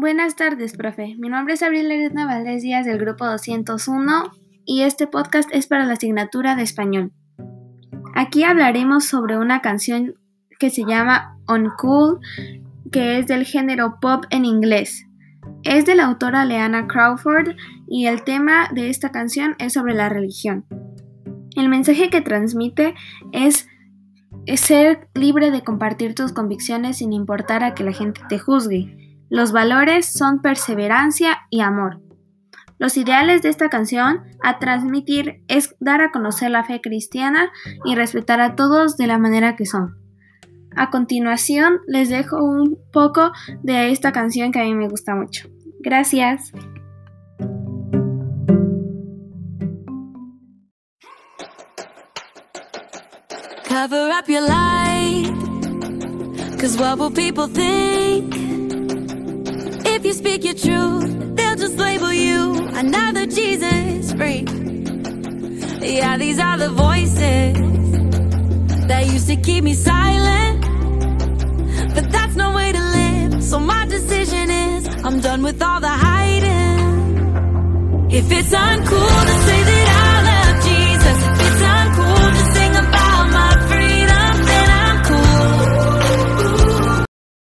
Buenas tardes, profe. Mi nombre es Abril Aretna Valdés Díaz del grupo 201 y este podcast es para la asignatura de español. Aquí hablaremos sobre una canción que se llama Uncool, que es del género pop en inglés. Es de la autora Leanna Crawford y el tema de esta canción es sobre la religión. El mensaje que transmite es, ser libre de compartir tus convicciones sin importar a que la gente te juzgue. Los valores son perseverancia y amor. Los ideales de esta canción a transmitir es dar a conocer la fe cristiana y respetar a todos de la manera que son. A continuación les dejo un poco de esta canción que a mí me gusta mucho. Gracias. If you speak your truth, they'll just label you another Jesus freak. Yeah, these are the voices that used to keep me silent. But that's no way to live. So my decision is I'm done with all the hiding. If it's uncool to say that